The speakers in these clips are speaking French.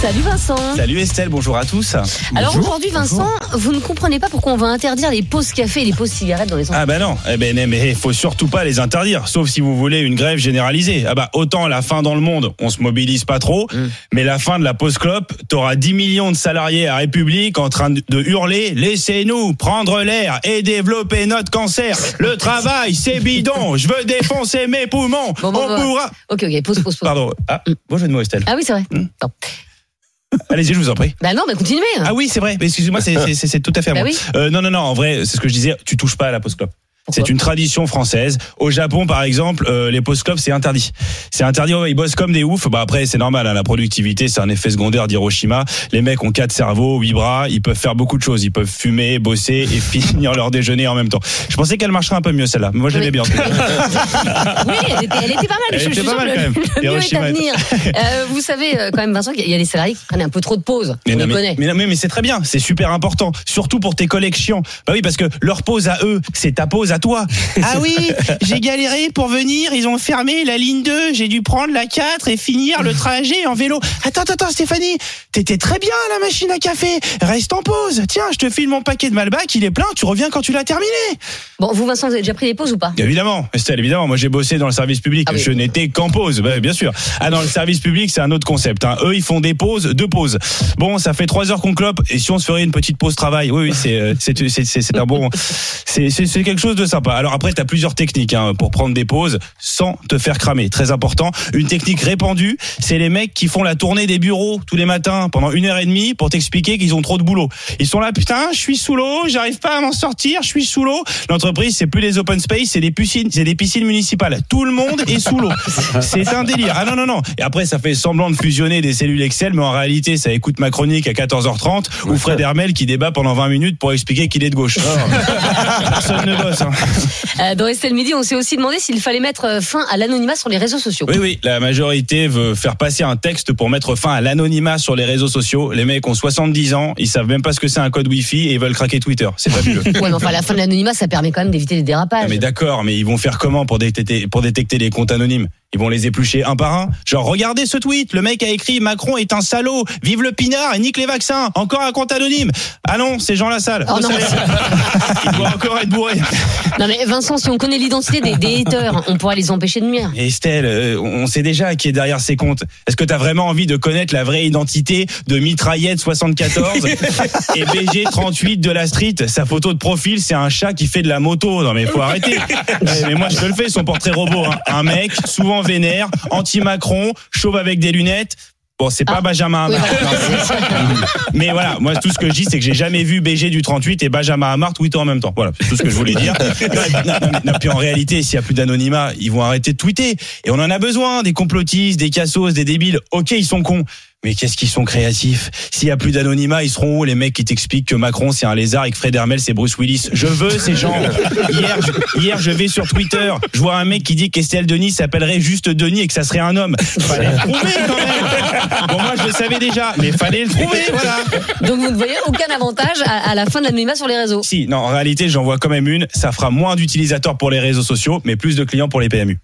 Salut Vincent. Salut Estelle, bonjour à tous. Alors aujourd'hui Vincent, vous ne comprenez pas pourquoi on va interdire les pauses café et les pauses cigarettes dans les centres. Ah bah non, eh ben mais faut surtout pas les interdire, sauf si vous voulez une grève généralisée. Ah bah autant la fin dans le monde, on se mobilise pas trop, mais la fin de la pause clope, t'auras 10 millions de salariés à République en train de hurler laissez-nous prendre l'air et développer notre cancer. Le travail c'est bidon, je veux défoncer mes poumons. Bon, bon, on bon. pourra. Ok ok, pause pause pause. Pardon. Ah, bon jeu de mots Estelle. Ah oui c'est vrai. Hmm. Allez-y, je vous en prie. Bah non, mais continuez. Ah oui, c'est vrai. Mais Excusez-moi, c'est- tout à fait à Bah moi. oui. Euh, non, non, non. En vrai, c'est ce que je disais. Tu touches pas à la pause clope. Pourquoi C'est une tradition française. Au Japon, par exemple, euh, les pause clopes, c'est interdit. C'est interdit. ouais, Ils bossent comme des oufs. Bah après, c'est normal. hein, la productivité, c'est un effet secondaire d'Hiroshima. Les mecs ont quatre cerveaux, huit bras. Ils peuvent faire beaucoup de choses. Ils peuvent fumer, bosser et finir leur déjeuner en même temps. Je pensais qu'elle marcherait un peu mieux celle-là. Moi, je l'aimais bien. Oui, elle était, elle était pas mal. Elle je, était pas mal, que quand même. le, le mieux est à venir. Euh, vous savez euh, quand même Vincent qu'il y a des salariés qui prennent un peu trop de pauses. Mais on non, les mais, connaît. mais, mais- mais c'est très bien, c'est super important, surtout pour tes collègues chiants. Bah oui, parce que leur pause à eux, c'est ta pause à toi. Ah oui, j'ai galéré pour venir, ils ont fermé la ligne 2, j'ai dû prendre la 4 et finir le trajet en vélo. Attends, attends, Stéphanie, t'étais très bien à la machine à café, reste en pause. Tiens, je te file mon paquet de Malbac, il est plein, tu reviens quand tu l'as terminé. Bon, vous Vincent, vous avez déjà pris des pauses ou pas? Évidemment, Estelle, évidemment. Moi, j'ai bossé dans le service public. Ah oui. Je n'étais qu'en pause, bah, bien sûr. Ah, dans le service public, c'est un autre concept. Hein. Eux, ils font des pauses, deux pauses. Bon, ça fait trois heures qu'on clope. Et si on se ferait une petite pause travail, oui, oui, c'est euh, c'est un bon, c'est quelque chose de sympa. Alors après, t'as plusieurs techniques hein, pour prendre des pauses sans te faire cramer. Très important. Une technique répandue, c'est les mecs qui font la tournée des bureaux tous les matins pendant une heure et demie pour t'expliquer qu'ils ont trop de boulot. Ils sont là, putain, je suis sous l'eau, j'arrive pas à m'en sortir, je suis sous l'eau. L'entreprise, c'est plus les open space, c'est des piscines, c'est des piscines municipales. Tout le monde est sous l'eau. C'est un délire. Ah non non non. Et après, ça fait semblant de fusionner des cellules Excel, mais en réalité, ça écoute ma chronique à 14h30 ou Fred Hermel qui débat pendant 20 minutes pour expliquer qu'il est de gauche. Personne ne bosse. hein. Euh, Dans Estelle Midi, on s'est aussi demandé s'il fallait mettre euh, fin à l'anonymat sur les réseaux sociaux. Oui, oui, la majorité veut faire passer un texte pour mettre fin à l'anonymat sur les réseaux sociaux. Les mecs ont 70 ans, ils savent même pas ce que c'est un code Wi-Fi et ils veulent craquer Twitter. C'est fabuleux. Ouais, mais enfin, la fin de l'anonymat, ça permet quand même d'éviter les Ah, dérapages. mais d'accord, mais ils vont faire comment pour détecter, pour détecter les comptes anonymes? Ils vont les éplucher un par un Genre, regardez ce tweet, le mec a écrit Macron est un salaud, vive le pinard et nique les vaccins, encore un compte anonyme. Ah non, c'est Jean Lassalle. Oh non. Il doit encore être bourré. Non mais Vincent, si on connaît l'identité des, des haters, on pourra les empêcher de nuire. Et Estelle, euh, on sait déjà qui est derrière ces comptes. Est-ce que t'as vraiment envie de connaître la vraie identité de Mitraillette 74 et BG 38 de la street? Sa photo de profil, c'est un chat qui fait de la moto. Non mais faut arrêter. Ouais, mais moi je te le fais, son portrait robot. hein. Un mec, souvent vénère, anti-Macron, chauve avec des lunettes. Bon, c'est pas Ah. Benjamin Oui, Hamar. voilà. Mais voilà, moi tout ce que je dis, c'est que j'ai jamais vu BG du 38 et Benjamin Hamar tweeter en même temps. Voilà, c'est tout ce que je voulais dire. Non, non, non, non, puis en réalité, s'il y a plus d'anonymat, ils vont arrêter de tweeter. Et on en a besoin, des complotistes, des cassos, des débiles. Ok, ils sont cons. Mais qu'est-ce qu'ils sont créatifs S'il y a plus d'anonymat, ils seront où les mecs qui t'expliquent que Macron c'est un lézard et que Fred Hermel c'est Bruce Willis Je veux ces gens. Hier, je, hier, je vais sur Twitter, je vois un mec qui dit qu'Estelle Denis s'appellerait juste Denis et que ça serait un homme. Fallait le trouver quand même. Bon, moi je le savais déjà, mais fallait le trouver, voilà. Donc vous ne voyez aucun avantage à, à la fin de l'anonymat sur les réseaux. Si, non, en réalité, j'en vois quand même une. Ça fera moins d'utilisateurs pour les réseaux sociaux, mais plus de clients pour les PMU.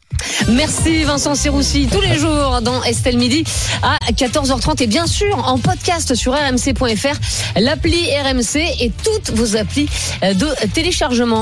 Merci Vincent Serroussi tous les jours dans Estelle Midi à 14h30 et bien sûr en podcast sur rmc.fr, l'appli RMC et toutes vos applis de téléchargement.